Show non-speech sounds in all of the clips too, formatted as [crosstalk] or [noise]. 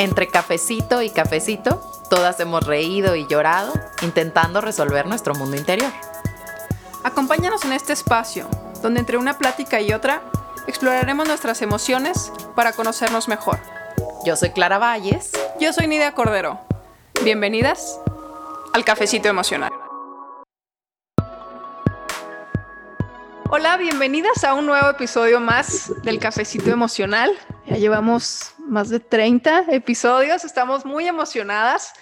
Entre cafecito y cafecito, todas hemos reído y llorado intentando resolver nuestro mundo interior. Acompáñanos en este espacio, donde entre una plática y otra exploraremos nuestras emociones para conocernos mejor. Yo soy Clara Valles. Yo soy Nidia Cordero. Bienvenidas al Cafecito Emocional. Hola, bienvenidas a un nuevo episodio más del Cafecito Emocional. Ya llevamos más de 30 episodios, estamos muy emocionadas,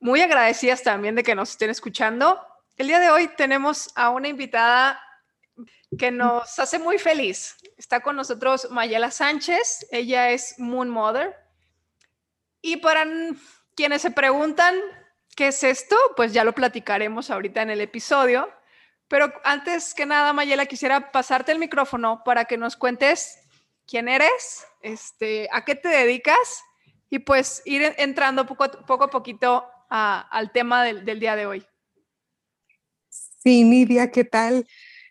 muy agradecidas también de que nos estén escuchando. El día de hoy tenemos a una invitada que nos hace muy feliz. Está con nosotros Mayela Sánchez, ella es Moon Mother. Y para quienes se preguntan qué es esto, pues ya lo platicaremos ahorita en el episodio. Pero antes que nada, Mayela, quisiera pasarte el micrófono para que nos cuentes quién eres, este, a qué te dedicas y pues ir entrando poco, poco a poquito al tema del, del, día de hoy. Sí, Nidia, ¿qué tal?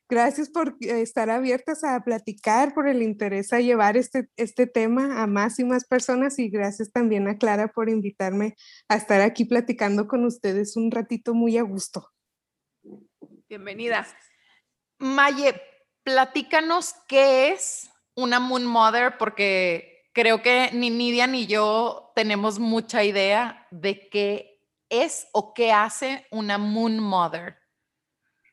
Gracias por estar abiertas a platicar, por el interés a llevar este, este tema a más y más personas y gracias también a Clara por invitarme a estar aquí platicando con ustedes un ratito muy a gusto. Bienvenida. Maye, platícanos qué es una Moon Mother, porque creo que ni Nidia ni yo tenemos mucha idea de qué es o qué hace una Moon Mother.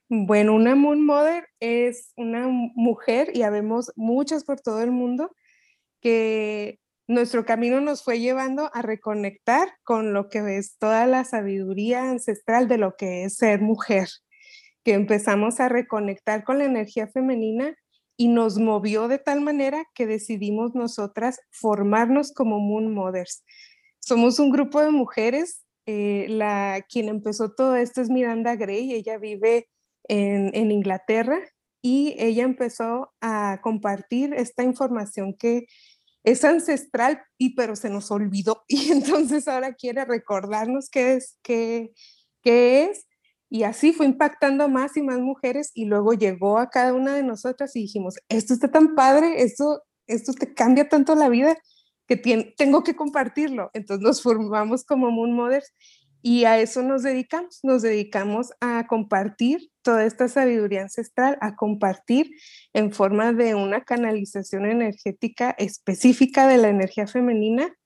Bueno, una Moon Mother es una mujer, y habemos muchas por todo el mundo, que nuestro camino nos fue llevando a reconectar con lo que es toda la sabiduría ancestral de lo que es ser mujer que empezamos a reconectar con la energía femenina y nos movió de tal manera que decidimos nosotras formarnos como Moon Mothers. Somos un grupo de mujeres, eh, la, quien empezó todo esto es Miranda Gray, ella vive en, en Inglaterra y ella empezó a compartir esta información que es ancestral y pero se nos olvidó [laughs] y entonces ahora quiere recordarnos qué es, qué, qué es y así fue impactando más y más mujeres y luego llegó a cada una de nosotras y dijimos, esto está tan padre, esto, esto te cambia tanto la vida que tengo que compartirlo. Entonces nos formamos como Moon Mothers y a eso nos dedicamos. Nos dedicamos a compartir toda esta sabiduría ancestral, a compartir en forma de una canalización energética específica de la energía femenina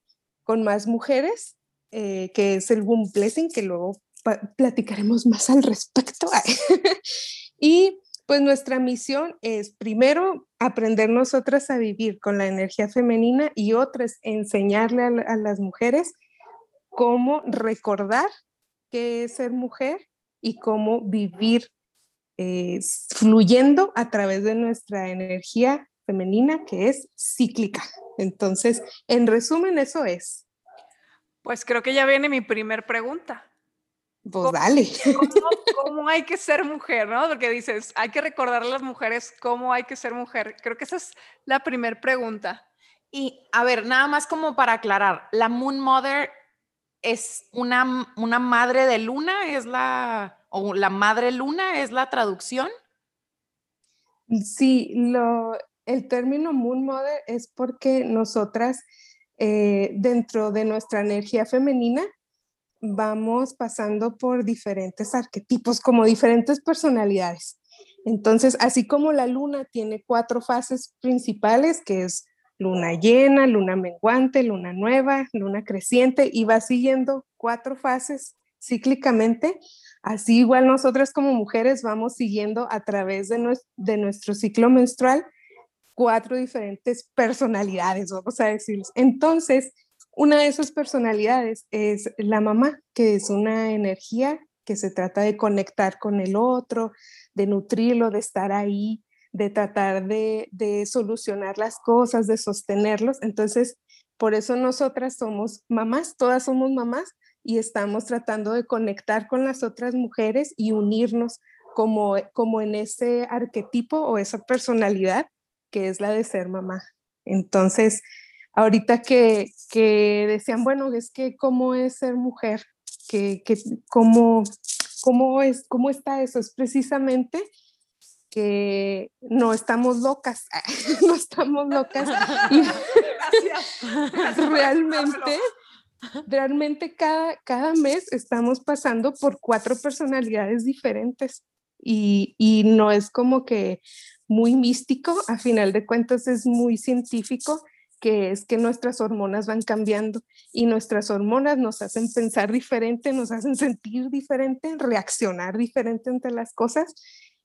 con más mujeres, eh, que es el Womb Blessing, que luego platicaremos más al respecto. [laughs] y pues nuestra misión es primero aprender nosotras a vivir con la energía femenina y otra es enseñarle a, las mujeres cómo recordar qué es ser mujer y cómo vivir eh, fluyendo a través de nuestra energía femenina que es cíclica. Entonces, en resumen, eso es. Pues creo que ya viene mi primer pregunta. Pues dale. [laughs] ¿cómo, hay que ser mujer, no? Porque dices, hay que recordar a las mujeres cómo hay que ser mujer. Creo que esa es la primera pregunta. Y a ver, nada más como para aclarar, la Moon Mother es una, una madre de luna, es la, o la madre luna es la traducción. Sí, lo, el término Moon Mother es porque nosotras, eh, dentro de nuestra energía femenina, vamos pasando por diferentes arquetipos, como diferentes personalidades. Entonces, así como la luna tiene cuatro fases principales, que es luna llena, luna menguante, luna nueva, luna creciente, y va siguiendo cuatro fases cíclicamente, así igual nosotras como mujeres vamos siguiendo a través de, nuestro, de nuestro ciclo menstrual cuatro diferentes personalidades, vamos a decirles. Entonces, una de esas personalidades es la mamá, que es una energía que se trata de conectar con el otro, de nutrirlo, de estar ahí, de tratar de, solucionar las cosas, de sostenerlos. Entonces, por eso nosotras somos mamás, todas somos mamás y estamos tratando de conectar con las otras mujeres y unirnos como, como en ese arquetipo o esa personalidad que es la de ser mamá. Entonces, ahorita que, decían, bueno, es que cómo es ser mujer, que, cómo, cómo, es, cómo está eso, es precisamente que no estamos locas, [laughs] no estamos locas. Y [laughs] [laughs] realmente realmente cada, cada mes estamos pasando por cuatro personalidades diferentes y, y no es como que muy místico, a final de cuentas es muy científico, que es que nuestras hormonas van cambiando y nuestras hormonas nos hacen pensar diferente, nos hacen sentir diferente, reaccionar diferente ante las cosas.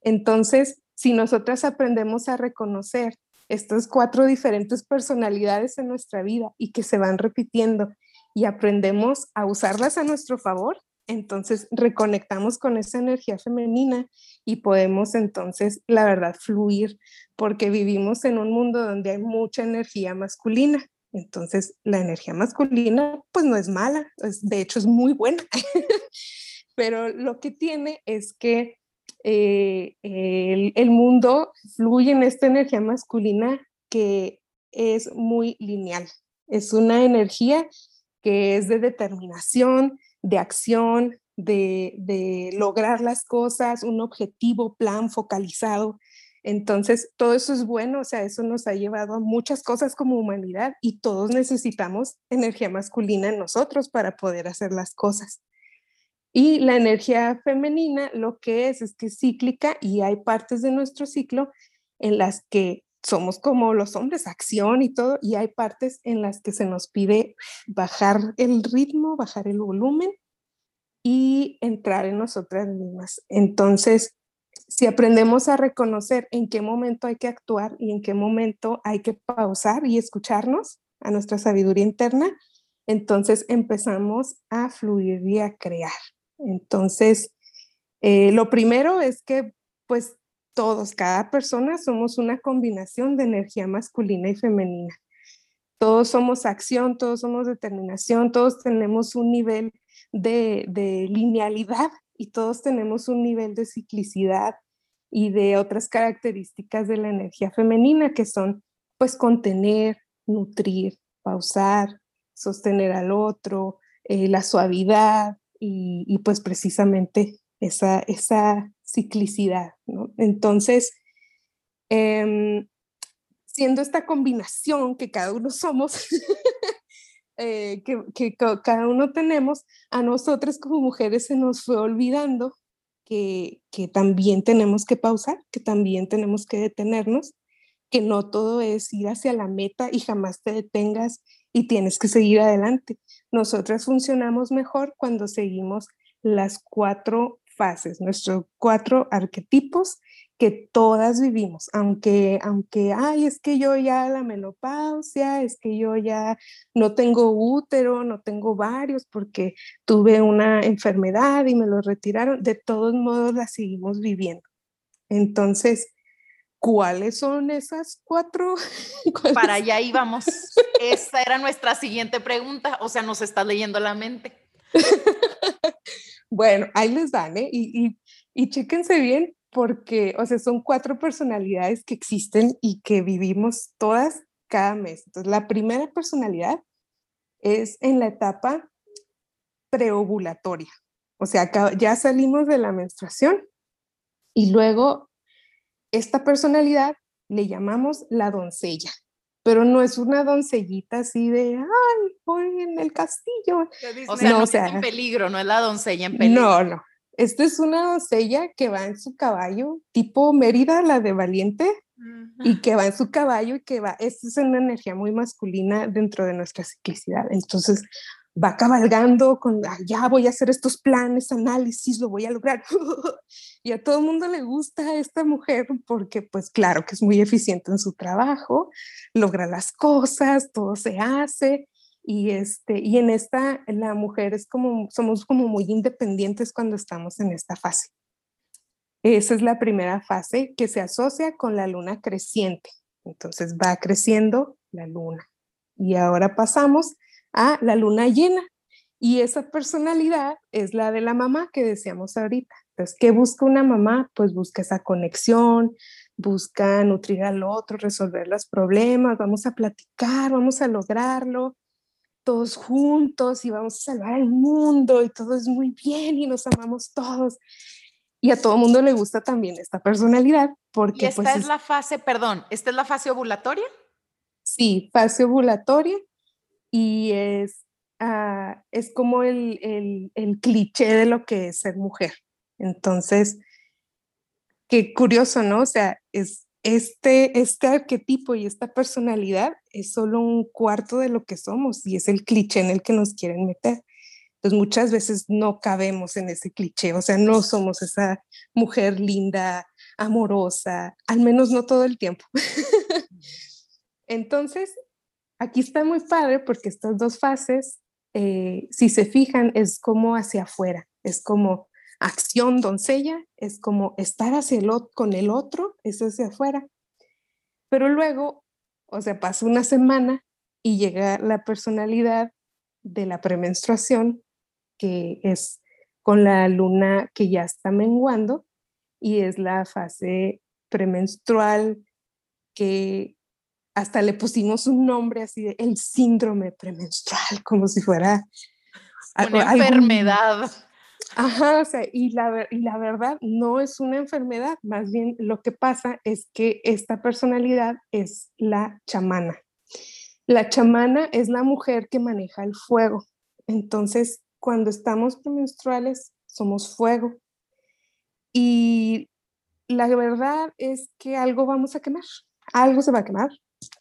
Entonces, si nosotras aprendemos a reconocer estas cuatro diferentes personalidades en nuestra vida y que se van repitiendo y aprendemos a usarlas a nuestro favor, entonces reconectamos con esa energía femenina y podemos entonces, la verdad, fluir, porque vivimos en un mundo donde hay mucha energía masculina. Entonces, la energía masculina, pues no es mala, de hecho es muy buena, [laughs] pero lo que tiene es que eh, el mundo fluye en esta energía masculina que es muy lineal. Es una energía que es de determinación, de acción, de, lograr las cosas, un objetivo, plan focalizado. Entonces, todo eso es bueno, o sea, eso nos ha llevado a muchas cosas como humanidad y todos necesitamos energía masculina en nosotros para poder hacer las cosas. Y la energía femenina lo que es es que es cíclica y hay partes de nuestro ciclo en las que somos como los hombres, acción y todo, y hay partes en las que se nos pide bajar el ritmo, bajar el volumen y entrar en nosotras mismas. Entonces, si aprendemos a reconocer en qué momento hay que actuar y en qué momento hay que pausar y escucharnos a nuestra sabiduría interna, entonces empezamos a fluir y a crear. Entonces, eh, lo primero es que pues todos, cada persona somos una combinación de energía masculina y femenina. Todos somos acción, todos somos determinación, todos tenemos un nivel de, linealidad y todos tenemos un nivel de ciclicidad y de otras características de la energía femenina que son pues contener, nutrir, pausar, sostener al otro, eh, la suavidad y, pues precisamente esa, esa ciclicidad. Entonces, em, siendo esta combinación que cada uno somos, [laughs] Eh, que, cada uno tenemos, a nosotras como mujeres se nos fue olvidando que, que también tenemos que pausar, que también tenemos que detenernos, que no todo es ir hacia la meta y jamás te detengas y tienes que seguir adelante. Nosotras funcionamos mejor cuando seguimos las cuatro fases, nuestros cuatro arquetipos que todas vivimos, aunque, aunque, ay, es que yo ya la menopausia, es que yo ya no tengo útero, no tengo varios porque tuve una enfermedad y me lo retiraron, de todos modos la seguimos viviendo. Entonces, ¿cuáles son esas cuatro? [laughs] Para allá íbamos. Esa era nuestra siguiente pregunta, o sea, nos está leyendo la mente. [laughs] bueno, ahí les dan, ¿eh? Y, y, y chéquense bien porque, o sea, son cuatro personalidades que existen y que vivimos todas cada mes. Entonces, la primera personalidad es en la etapa preovulatoria. O sea, ya salimos de la menstruación y luego esta personalidad le llamamos la doncella, pero no es una doncellita así de, ay, voy en el castillo. O sea, no, está en peligro, no es la doncella en peligro. No, no, esta es una doncella que va en su caballo, tipo Mérida, la de Valiente, y que va en su caballo y que va, esta es una energía muy masculina dentro de nuestra ciclicidad. Entonces va cabalgando con, ah, ya voy a hacer estos planes, análisis, lo voy a lograr. [laughs] y a todo el mundo le gusta esta mujer porque pues claro que es muy eficiente en su trabajo, logra las cosas, todo se hace y, este, y en esta, la mujer es como, somos como muy independientes cuando estamos en esta fase. Esa es la primera fase que se asocia con la luna creciente. Entonces va creciendo la luna. Y ahora pasamos a la luna llena. Y esa personalidad es la de la mamá que decíamos ahorita. Entonces, ¿qué busca una mamá? Pues busca esa conexión, busca nutrir al otro, resolver los problemas, vamos a platicar, vamos a lograrlo, todos juntos y vamos a salvar el mundo y todo es muy bien y nos amamos todos. Y a todo mundo le gusta también esta personalidad porque... ¿Y esta pues, es, la fase, perdón, esta es la fase ovulatoria? Sí, fase ovulatoria y es, ah, es como el, el, el cliché de lo que es ser mujer. Entonces, qué curioso, ¿no? O sea, es este, este arquetipo y esta personalidad es solo un cuarto de lo que somos y es el cliché en el que nos quieren meter. Entonces muchas veces no cabemos en ese cliché, o sea, no somos esa mujer linda, amorosa, al menos no todo el tiempo. [laughs] Entonces, aquí está muy padre porque estas dos fases, eh, si se fijan, es como hacia afuera, es como acción doncella, es como estar hacia el, con el otro, es hacia afuera. Pero luego, o sea, pasa una semana y llega la personalidad de la premenstruación, que es con la luna que ya está menguando y es la fase premenstrual que hasta le pusimos un nombre así de el síndrome premenstrual, como si fuera una enfermedad. Ajá, o sea, y la, y la verdad no es una enfermedad, más bien lo que pasa es que esta personalidad es la chamana. La chamana es la mujer que maneja el fuego. Entonces, cuando estamos premenstruales, somos fuego. Y la verdad es que algo vamos a quemar, algo se va a quemar,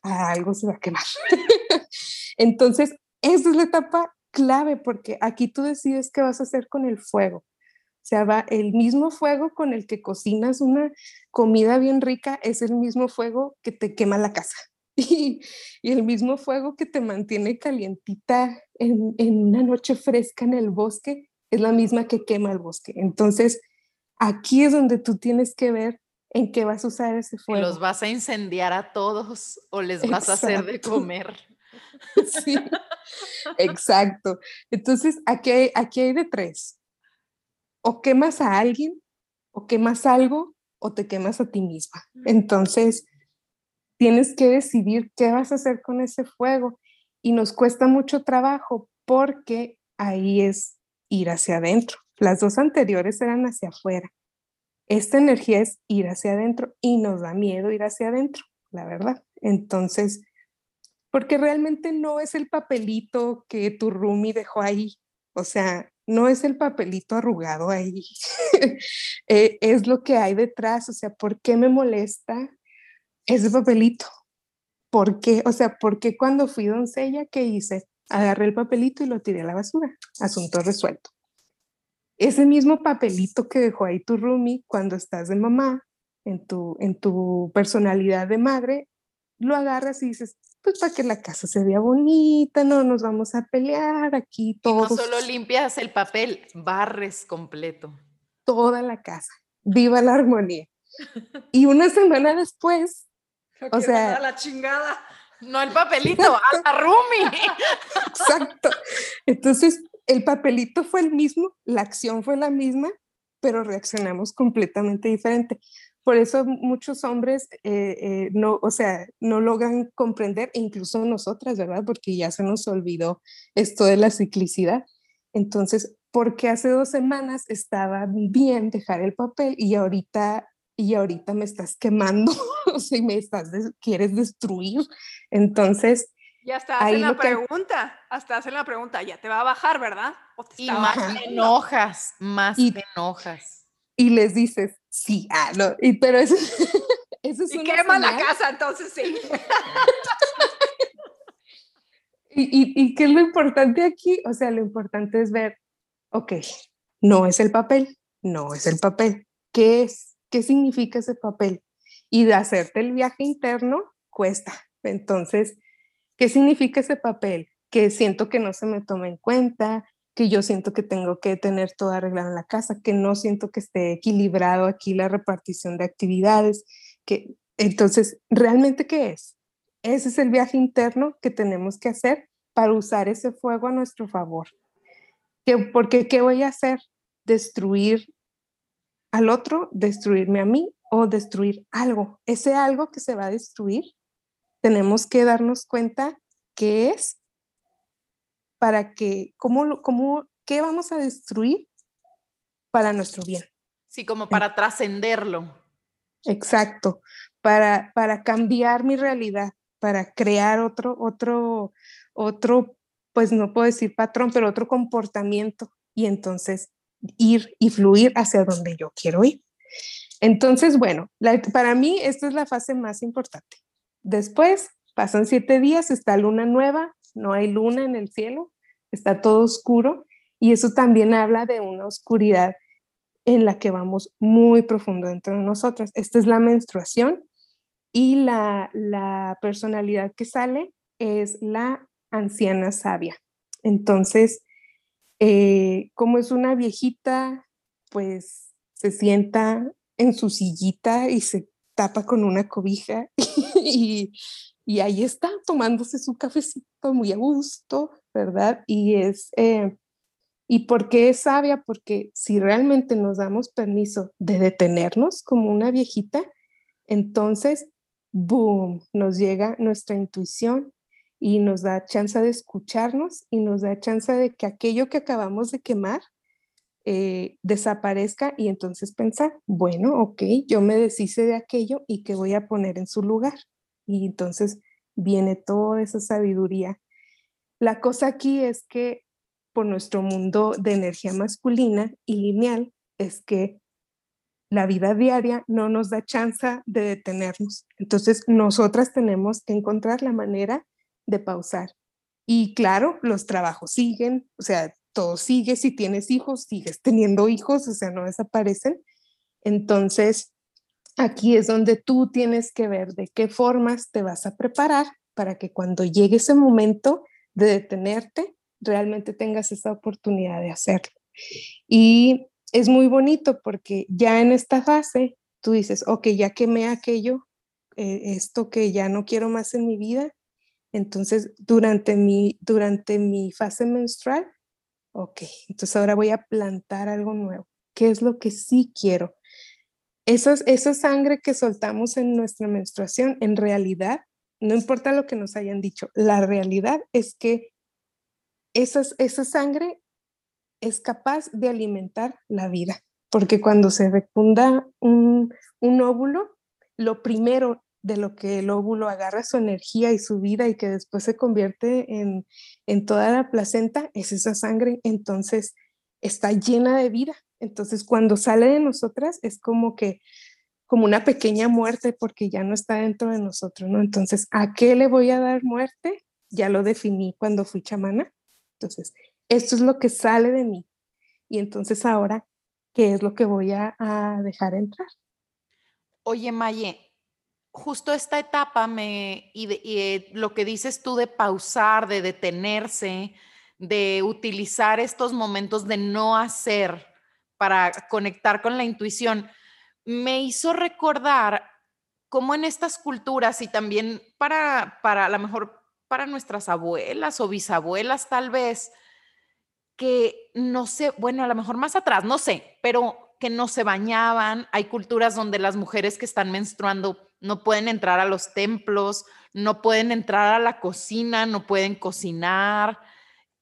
algo se va a quemar. [laughs] Entonces, esa es la etapa clave porque aquí tú decides qué vas a hacer con el fuego. O sea, va el mismo fuego con el que cocinas una comida bien rica, es el mismo fuego que te quema la casa. [laughs] Y, el mismo fuego que te mantiene calientita en, en, una noche fresca en el bosque es la misma que quema el bosque. Entonces, aquí es donde tú tienes que ver en qué vas a usar ese fuego. ¿Los vas a incendiar a todos o les vas a hacer de comer? [laughs] Sí, exacto. Entonces, aquí hay, aquí hay de tres. O quemas a alguien, o quemas algo, o te quemas a ti misma. Entonces, tienes que decidir qué vas a hacer con ese fuego. Y nos cuesta mucho trabajo porque ahí es ir hacia adentro. Las dos anteriores eran hacia afuera. Esta energía es ir hacia adentro y nos da miedo ir hacia adentro, la verdad. Entonces, porque realmente no es el papelito que tu Rumi dejó ahí, o sea, no es el papelito arrugado ahí, [laughs] eh, es lo que hay detrás, o sea, ¿por qué me molesta ese papelito? ¿Por qué? O sea, ¿por qué cuando fui doncella, qué hice? Agarré el papelito y lo tiré a la basura, asunto resuelto. Ese mismo papelito que dejó ahí tu Rumi cuando estás de mamá, en tu, en tu personalidad de madre, lo agarras y dices, pues para que la casa se vea bonita, no nos vamos a pelear aquí todos. no solo limpias el papel, barres completo. Toda la casa. Viva la armonía. Y una semana después, o sea, la chingada. No el papelito, a la Rumi. [laughs] Exacto. Entonces, el papelito fue el mismo, la acción fue la misma, pero reaccionamos completamente diferente. Por eso muchos hombres eh, eh, no, o sea, no logran comprender, incluso nosotras, ¿verdad? Porque ya se nos olvidó esto de la ciclicidad. Entonces, porque hace dos semanas estaba bien dejar el papel y ahorita y ahorita me estás quemando, [laughs] o sea, me estás, quieres destruir. Entonces, ya hasta hacen la pregunta, hasta hacen la pregunta, ya te va a bajar, ¿verdad? y más te enojas, más te enojas. Y les dices, Sí, ah, no, y, pero eso, [laughs] eso es y quema la casa, entonces sí. [laughs] y, y, y, qué es lo importante aquí? O sea, lo importante es ver, ok, no es el papel, no es el papel. ¿Qué es? ¿Qué significa ese papel? Y de hacerte el viaje interno cuesta. Entonces, ¿qué significa ese papel? Que siento que no se me toma en cuenta, que yo siento que tengo que tener todo arreglado en la casa, que no siento que esté equilibrado aquí la repartición de actividades, que entonces, ¿realmente qué es? Ese es el viaje interno que tenemos que hacer para usar ese fuego a nuestro favor. ¿Qué, porque ¿qué voy a hacer? Destruir al otro, destruirme a mí o destruir algo. Ese algo que se va a destruir, tenemos que darnos cuenta qué es para que, ¿cómo, cómo, qué vamos a destruir para nuestro bien? Sí, como para trascenderlo. Exacto, para, para cambiar mi realidad, para crear otro, otro, otro pues no puedo decir patrón, pero otro comportamiento y entonces ir y fluir hacia donde yo quiero ir. Entonces, bueno, para mí esta es la fase más importante. Después pasan siete días, está luna nueva, no hay luna en el cielo, está todo oscuro y eso también habla de una oscuridad en la que vamos muy profundo dentro de nosotras. Esta es la menstruación y la, la personalidad que sale es la anciana sabia. Entonces, eh, como es una viejita, pues se sienta en su sillita y se tapa con una cobija [laughs] y, ahí está tomándose su cafecito muy a gusto, ¿verdad? Y es, eh, ¿y por qué es sabia? Porque si realmente nos damos permiso de detenernos como una viejita, entonces, boom, nos llega nuestra intuición y nos da chance de escucharnos y nos da chance de que aquello que acabamos de quemar eh, desaparezca y entonces pensar, bueno, ok, yo me deshice de aquello y que voy a poner en su lugar. Y entonces viene toda esa sabiduría. La cosa aquí es que por nuestro mundo de energía masculina y lineal es que la vida diaria no nos da chance de detenernos. Entonces, nosotras tenemos que encontrar la manera de pausar. Y claro, los trabajos siguen, o sea, todo sigue, si tienes hijos, sigues teniendo hijos, o sea, no desaparecen. Entonces, aquí es donde tú tienes que ver de qué formas te vas a preparar para que cuando llegue ese momento de detenerte, realmente tengas esa oportunidad de hacerlo. Y es muy bonito porque ya en esta fase tú dices, ok, ya quemé aquello, eh, esto que ya no quiero más en mi vida, entonces, durante mi, durante mi fase menstrual, ok, entonces ahora voy a plantar algo nuevo. ¿Qué es lo que sí quiero? Esos, esa sangre que soltamos en nuestra menstruación, en realidad, no importa lo que nos hayan dicho, la realidad es que esas, esa sangre es capaz de alimentar la vida, porque cuando se fecunda un, un óvulo, lo primero de lo que el óvulo agarra su energía y su vida y que después se convierte en, en toda la placenta, es esa sangre, entonces está llena de vida. Entonces cuando sale de nosotras es como que como una pequeña muerte porque ya no está dentro de nosotros, ¿no? Entonces, ¿a qué le voy a dar muerte? Ya lo definí cuando fui chamana. Entonces, esto es lo que sale de mí. Y entonces ahora, ¿qué es lo que voy a, a dejar entrar? Oye, Maye, justo esta etapa me, y, eh, lo que dices tú de pausar, de detenerse, de utilizar estos momentos de no hacer para conectar con la intuición, me hizo recordar cómo en estas culturas y también para, para a lo mejor para nuestras abuelas o bisabuelas tal vez, que no sé, bueno, a lo mejor más atrás, no sé, pero que no se bañaban. Hay culturas donde las mujeres que están menstruando no pueden entrar a los templos, no pueden entrar a la cocina, no pueden cocinar.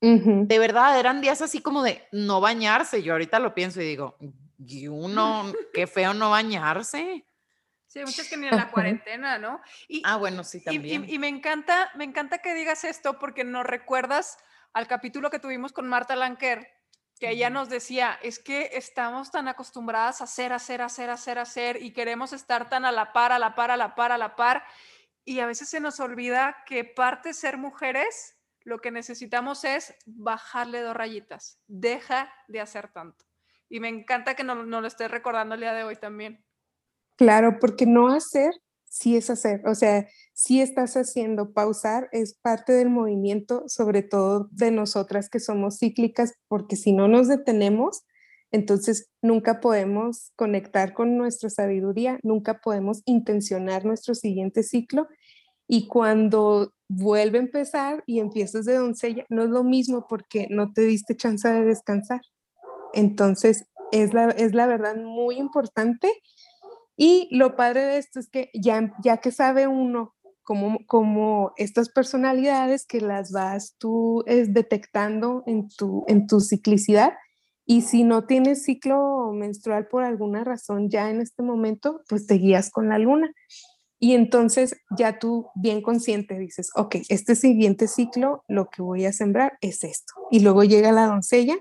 De verdad, eran días así como de no bañarse. Yo ahorita lo pienso y digo, y uno, [laughs] qué feo no bañarse. Sí, muchas que ni en la cuarentena, ¿no? Y, ah, bueno, sí, también. Y, me encanta, me encanta que digas esto porque nos recuerdas al capítulo que tuvimos con Marta Lanker, que ella nos decía, es que estamos tan acostumbradas a hacer, hacer, hacer, hacer, hacer y queremos estar tan a la par, a la par, a la par, a la par y a veces se nos olvida que parte ser mujeres, lo que necesitamos es bajarle dos rayitas, deja de hacer tanto. Y me encanta que nos, nos lo estés recordando el día de hoy también. Claro, porque no hacer sí es hacer, o sea, si estás haciendo, pausar es parte del movimiento, sobre todo de nosotras que somos cíclicas, porque si no nos detenemos, entonces nunca podemos conectar con nuestra sabiduría, nunca podemos intencionar nuestro siguiente ciclo y cuando vuelve a empezar y empiezas de doncella, no es lo mismo porque no te diste chance de descansar. Entonces, es la, es la verdad muy importante y lo padre de esto es que ya, ya que sabe uno como, como estas personalidades que las vas tú es, detectando en tu, en tu ciclicidad, y si no tienes ciclo menstrual por alguna razón ya en este momento, pues te guías con la luna. Y entonces ya tú bien consciente dices, ok, este siguiente ciclo lo que voy a sembrar es esto. Y luego llega la doncella,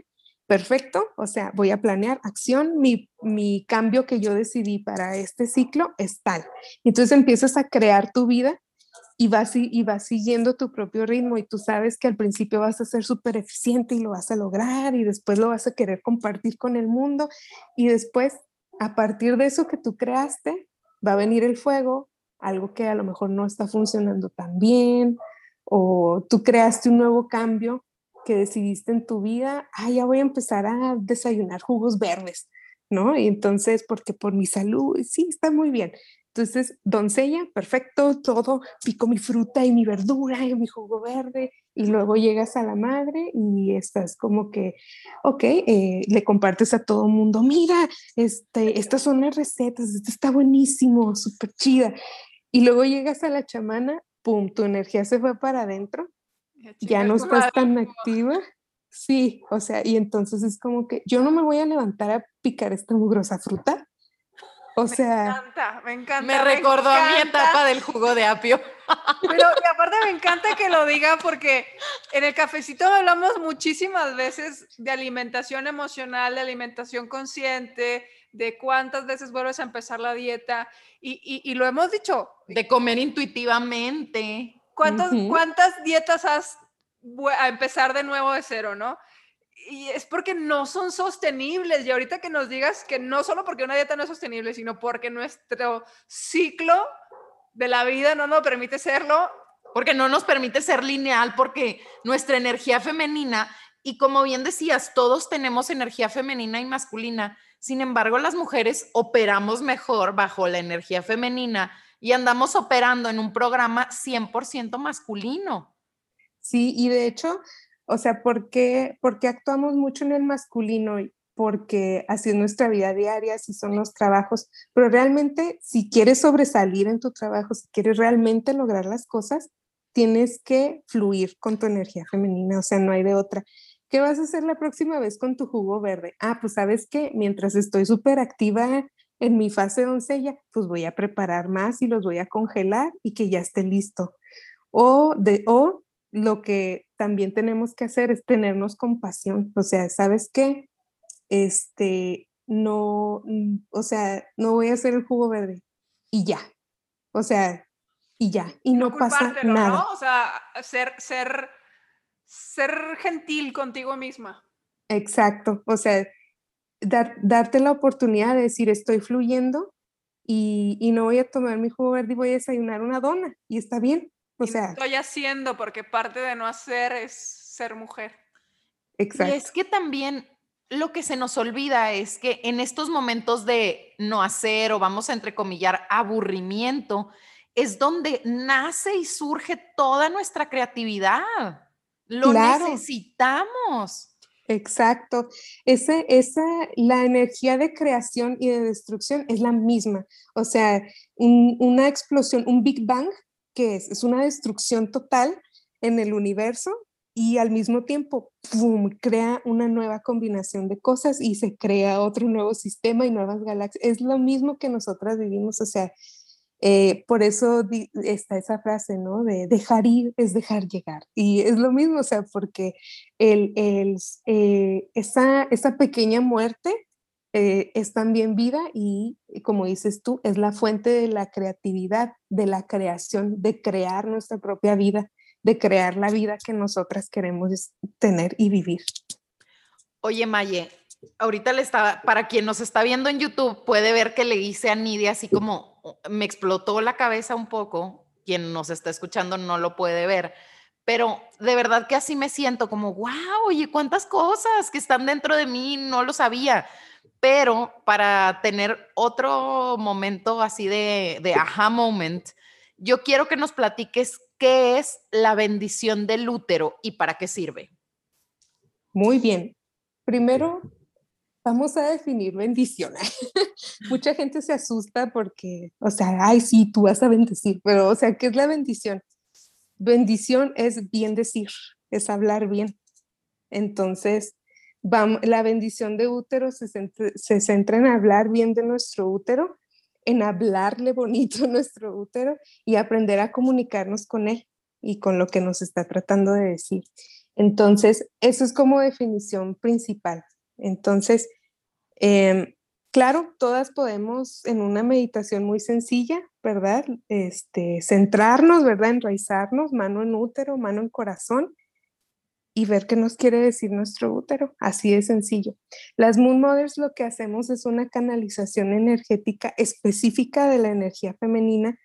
perfecto, o sea, voy a planear acción, mi, mi cambio que yo decidí para este ciclo es tal. Entonces empiezas a crear tu vida y vas, y vas siguiendo tu propio ritmo y tú sabes que al principio vas a ser súper eficiente y lo vas a lograr y después lo vas a querer compartir con el mundo y después a partir de eso que tú creaste va a venir el fuego, algo que a lo mejor no está funcionando tan bien, o tú creaste un nuevo cambio que decidiste en tu vida, ah, ya voy a empezar a desayunar jugos verdes, ¿no? Y entonces, porque por mi salud, sí, está muy bien. Entonces, doncella, perfecto, todo, pico mi fruta y mi verdura y mi jugo verde, y luego llegas a la madre y estás como que, ok, eh, le compartes a todo el mundo, mira, este, estas son las recetas, esto está buenísimo, súper chida. Y luego llegas a la chamana, pum, tu energía se fue para adentro, ya no estás tan activa. Sí, o sea, y entonces es como que yo no me voy a levantar a picar esta mugrosa fruta o sea, me encanta, me encanta. Me recordó a mi etapa del jugo de apio. Pero y aparte me encanta que lo diga porque en el cafecito hablamos muchísimas veces de alimentación emocional, de alimentación consciente, de cuántas veces vuelves a empezar la dieta y, y, lo hemos dicho. De comer intuitivamente. ¿Cuántas, ¿Cuántas dietas has a empezar de nuevo de cero, no? y es porque no son sostenibles. Y ahorita que nos digas que no solo porque una dieta no es sostenible, sino porque nuestro ciclo de la vida no nos permite serlo. Porque no nos permite ser lineal, porque nuestra energía femenina, y como bien decías, todos tenemos energía femenina y masculina. Sin embargo, las mujeres operamos mejor bajo la energía femenina y andamos operando en un programa 100% masculino. Sí, y de hecho, o sea, ¿por qué, actuamos mucho en el masculino? Porque así es nuestra vida diaria, así son los trabajos. Pero realmente, si quieres sobresalir en tu trabajo, si quieres realmente lograr las cosas, tienes que fluir con tu energía femenina, o sea, no hay de otra. ¿Qué vas a hacer la próxima vez con tu jugo verde? Ah, pues sabes que mientras estoy súper activa en mi fase doncella, pues voy a preparar más y los voy a congelar y que ya esté listo. O, de, o lo que también tenemos que hacer es tenernos compasión. O sea, ¿sabes qué? Este, no, o sea, no voy a hacer el jugo verde y ya. O sea, y ya, y no, pasa nada. ¿no? O sea, ser, ser, ser gentil contigo misma. Exacto, o sea, dar, darte la oportunidad de decir, estoy fluyendo y, y, no voy a tomar mi jugo verde y voy a desayunar una dona y está bien. O sea, estoy haciendo porque parte de no hacer es ser mujer. Exacto. Y es que también lo que se nos olvida es que en estos momentos de no hacer o vamos a entrecomillar aburrimiento, es donde nace y surge toda nuestra creatividad. Lo necesitamos. Exacto. Ese, esa, la energía de creación y de destrucción es la misma. O sea, una explosión, un Big Bang ¿qué es? Es una destrucción total en el universo y al mismo tiempo crea una nueva combinación de cosas y se crea otro nuevo sistema y nuevas galaxias. Es lo mismo que nosotras vivimos, o sea, eh, por eso está esa frase, ¿no? De dejar ir es dejar llegar. Y es lo mismo, o sea, porque el, el, eh, esa, esa pequeña muerte eh, es también vida y, como dices tú, es la fuente de la creatividad, de la creación, de crear nuestra propia vida, de crear la vida que nosotras queremos tener y vivir. Oye, Maye, ahorita le estaba, para quien nos está viendo en YouTube, puede ver que le hice a Nidia así como me explotó la cabeza un poco. Quien nos está escuchando no lo puede ver, pero de verdad que así me siento como, wow, oye, cuántas cosas que están dentro de mí, no lo sabía. Pero para tener otro momento así de, de aha moment, yo quiero que nos platiques qué es la bendición del útero y para qué sirve. Muy bien. Primero, vamos a definir bendición. [laughs] Mucha gente se asusta porque, o sea, ay, sí, tú vas a bendecir, pero, o sea, ¿qué es la bendición? Bendición es bien decir, es hablar bien. Entonces, la bendición de útero se centra, en hablar bien de nuestro útero, en hablarle bonito [laughs] a nuestro útero y aprender a comunicarnos con él y con lo que nos está tratando de decir. Entonces, eso es como definición principal. Entonces, em, claro, todas podemos en una meditación muy sencilla, ¿verdad? Este, centrarnos, ¿verdad? Enraizarnos, mano en útero, mano en corazón y ver qué nos quiere decir nuestro útero. Así de sencillo. Las Moon Mothers lo que hacemos es una canalización energética específica de la energía femenina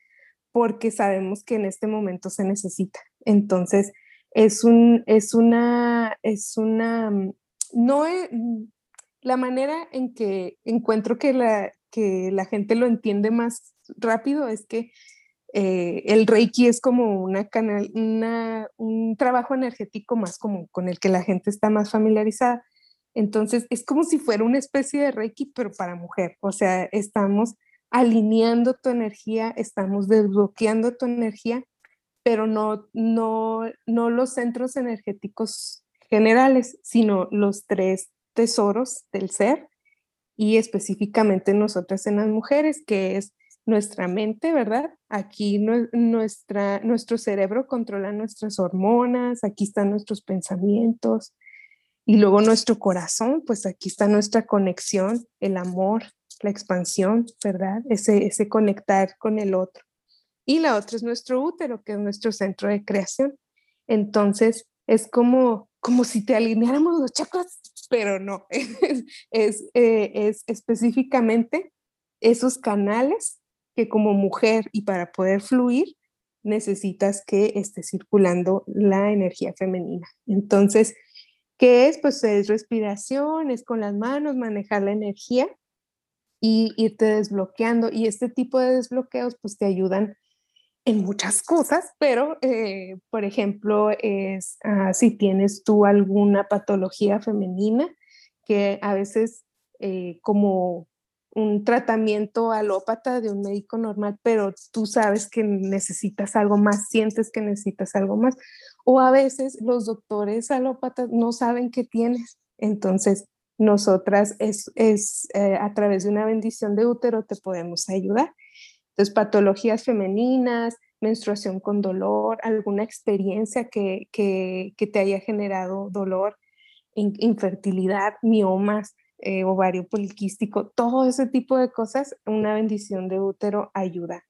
porque sabemos que en este momento se necesita. Entonces, es, un, es una, es una, mm, no es, mm, la manera en que encuentro que la, que la gente lo entiende más rápido es que eh, el Reiki es como una canal, un trabajo energético más como con el que la gente está más familiarizada. Entonces, es como si fuera una especie de Reiki, pero para mujer. O sea, estamos alineando tu energía, estamos desbloqueando tu energía, pero no, no, no los centros energéticos generales, sino los tres tesoros del ser y específicamente nosotras en las mujeres, que es nuestra mente, ¿verdad? Aquí nuestro cerebro controla nuestras hormonas, aquí están nuestros pensamientos y luego nuestro corazón, pues aquí está nuestra conexión, el amor, la expansión, ¿verdad? Ese, ese conectar con el otro. Y la otra es nuestro útero, que es nuestro centro de creación. Entonces, es como, como si te alineáramos los chakras, pero no, [laughs] es, eh, es específicamente esos canales que como mujer y para poder fluir, necesitas que esté circulando la energía femenina. Entonces, ¿qué es? Pues es respiración, es con las manos, manejar la energía y irte desbloqueando. Y este tipo de desbloqueos pues te ayudan en muchas cosas, pero eh, por ejemplo, es ah, si tienes tú alguna patología femenina que a veces eh, como un tratamiento alópata de un médico normal, pero tú sabes que necesitas algo más, sientes que necesitas algo más. O a veces los doctores alópatas no saben qué tienes. Entonces, nosotras es, es eh, a través de una bendición de útero te podemos ayudar. Entonces, patologías femeninas, menstruación con dolor, alguna experiencia que, que, que te haya generado dolor, infertilidad, miomas, eh, ovario poliquístico, todo ese tipo de cosas, una bendición de útero ayuda.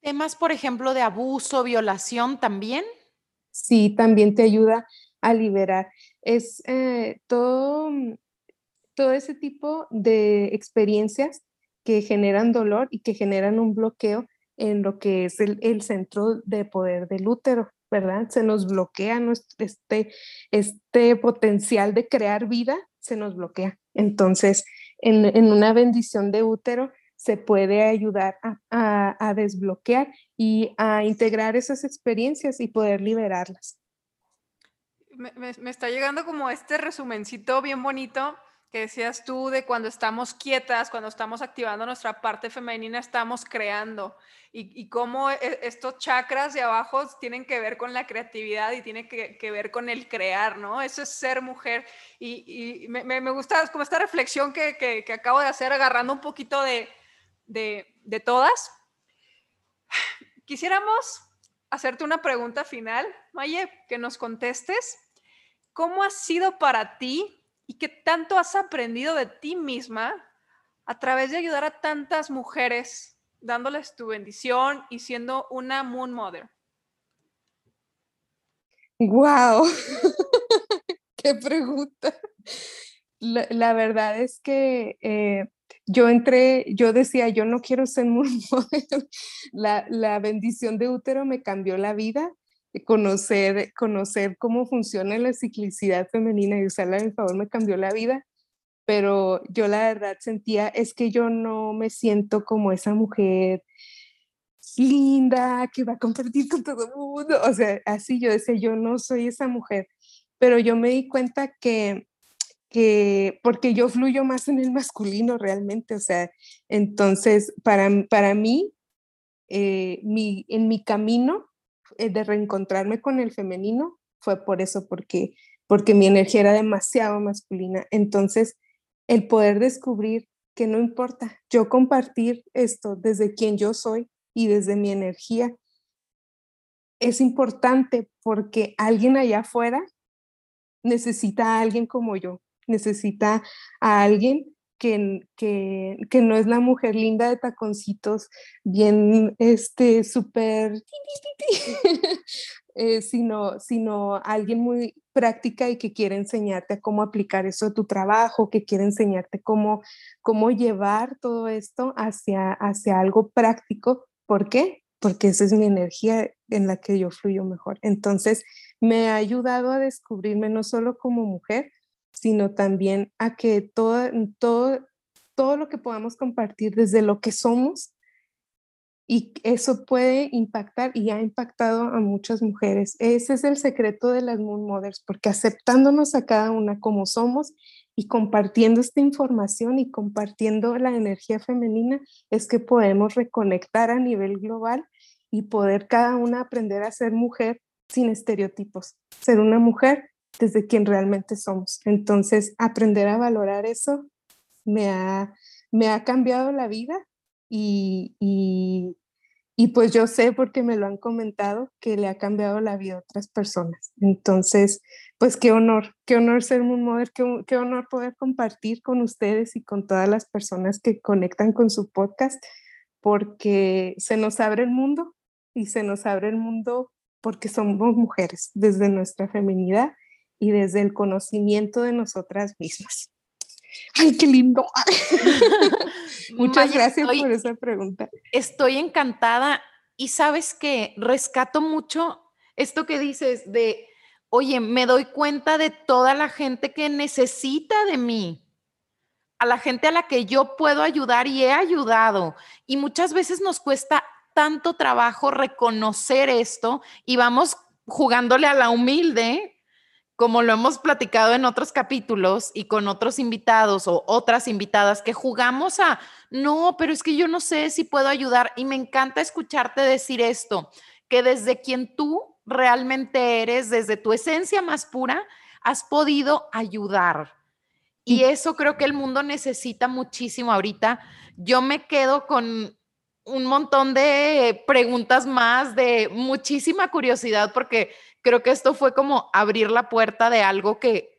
¿Temas, por ejemplo, de abuso, violación también? Sí, también te ayuda a liberar. Es eh, todo, todo ese tipo de experiencias que generan dolor y que generan un bloqueo en lo que es el, centro de poder del útero, ¿verdad? Se nos bloquea este, este potencial de crear vida, se nos bloquea. Entonces, en, una bendición de útero se puede ayudar a, desbloquear y a integrar esas experiencias y poder liberarlas. Me, está llegando como este resumencito bien bonito que decías tú de cuando estamos quietas, cuando estamos activando nuestra parte femenina, estamos creando. Y, y cómo e, estos chakras de abajo tienen que ver con la creatividad y tienen que, que ver con el crear, ¿no? Eso es ser mujer. Y, y me, me, gusta como esta reflexión que, que, que, acabo de hacer, agarrando un poquito de, de, de todas. Quisiéramos hacerte una pregunta final, Maye, que nos contestes. ¿Cómo ha sido para ti y qué tanto has aprendido de ti misma a través de ayudar a tantas mujeres, dándoles tu bendición y siendo una Moon Mother. ¡Wow! [laughs] ¡Qué pregunta! La, verdad es que eh, yo entré, yo decía, yo no quiero ser Moon [laughs] Mother. La, la bendición de útero me cambió la vida conocer, conocer cómo funciona la ciclicidad femenina y usarla a mi favor me cambió la vida, pero yo la verdad sentía, es que yo no me siento como esa mujer linda que va a compartir con todo el mundo, o sea, así yo decía, yo no soy esa mujer, pero yo me di cuenta que, que porque yo fluyo más en el masculino realmente, o sea, entonces para, para mí, eh, mi, en mi camino eh, de reencontrarme con el femenino fue por eso, porque, porque mi energía era demasiado masculina. Entonces, el poder descubrir que no importa, yo compartir esto desde quien yo soy y desde mi energía es importante porque alguien allá afuera necesita a alguien como yo, necesita a alguien que, que, no es la mujer linda de taconcitos, bien, este, súper, [laughs] eh, sino, sino alguien muy práctica y que quiere enseñarte a cómo aplicar eso a tu trabajo, que quiere enseñarte cómo, cómo llevar todo esto hacia, hacia algo práctico. ¿Por qué? Porque esa es mi energía en la que yo fluyo mejor. Entonces, me ha ayudado a descubrirme no solo como mujer, sino también a que todo, todo, todo lo que podamos compartir desde lo que somos y eso puede impactar y ha impactado a muchas mujeres. Ese es el secreto de las Moon Mothers, porque aceptándonos a cada una como somos y compartiendo esta información y compartiendo la energía femenina es que podemos reconectar a nivel global y poder cada una aprender a ser mujer sin estereotipos, ser una mujer desde quien realmente somos. Entonces, aprender a valorar eso me ha, me ha cambiado la vida y, y, y, pues yo sé porque me lo han comentado que le ha cambiado la vida a otras personas. Entonces, pues qué honor, qué honor ser un modelo, qué, qué honor poder compartir con ustedes y con todas las personas que conectan con su podcast porque se nos abre el mundo y se nos abre el mundo porque somos mujeres desde nuestra feminidad y desde el conocimiento de nosotras mismas. ¡Ay, qué lindo! [laughs] Muchas gracias por esa pregunta. Estoy encantada y sabes que rescato mucho esto que dices de, oye, me doy cuenta de toda la gente que necesita de mí, a la gente a la que yo puedo ayudar y he ayudado. Y muchas veces nos cuesta tanto trabajo reconocer esto y vamos jugándole a la humilde como lo hemos platicado en otros capítulos y con otros invitados o otras invitadas, que jugamos a, no, pero es que yo no sé si puedo ayudar y me encanta escucharte decir esto, que desde quien tú realmente eres, desde tu esencia más pura, has podido ayudar. Y eso creo que el mundo necesita muchísimo ahorita. Yo me quedo con un montón de preguntas más, de muchísima curiosidad, porque creo que esto fue como abrir la puerta de algo que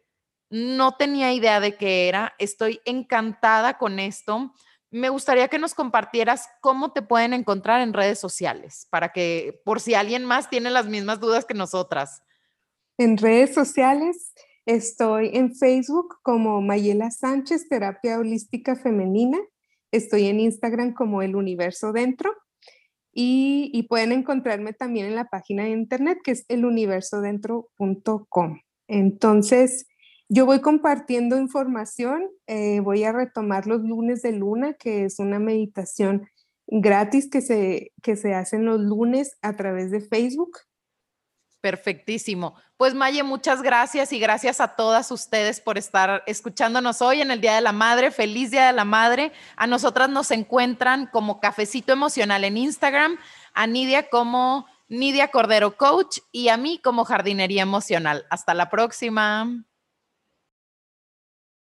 no tenía idea de qué era. Estoy encantada con esto. Me gustaría que nos compartieras cómo te pueden encontrar en redes sociales, para que por si alguien más tiene las mismas dudas que nosotras. En redes sociales estoy en Facebook como Mayela Sánchez, Terapia Holística Femenina. Estoy en Instagram como El Universo Dentro y, pueden encontrarme también en la página de internet que es eluniversodentro.com. Entonces, yo voy compartiendo información, eh, voy a retomar los lunes de luna, que es una meditación gratis que se, que se hacen los lunes a través de Facebook. Perfectísimo. Pues Maye, muchas gracias y gracias a todas ustedes por estar escuchándonos hoy en el Día de la Madre. Feliz Día de la Madre. A nosotras nos encuentran como Cafecito Emocional en Instagram, a Nidia como Nidia Cordero Coach y a mí como Jardinería Emocional. Hasta la próxima.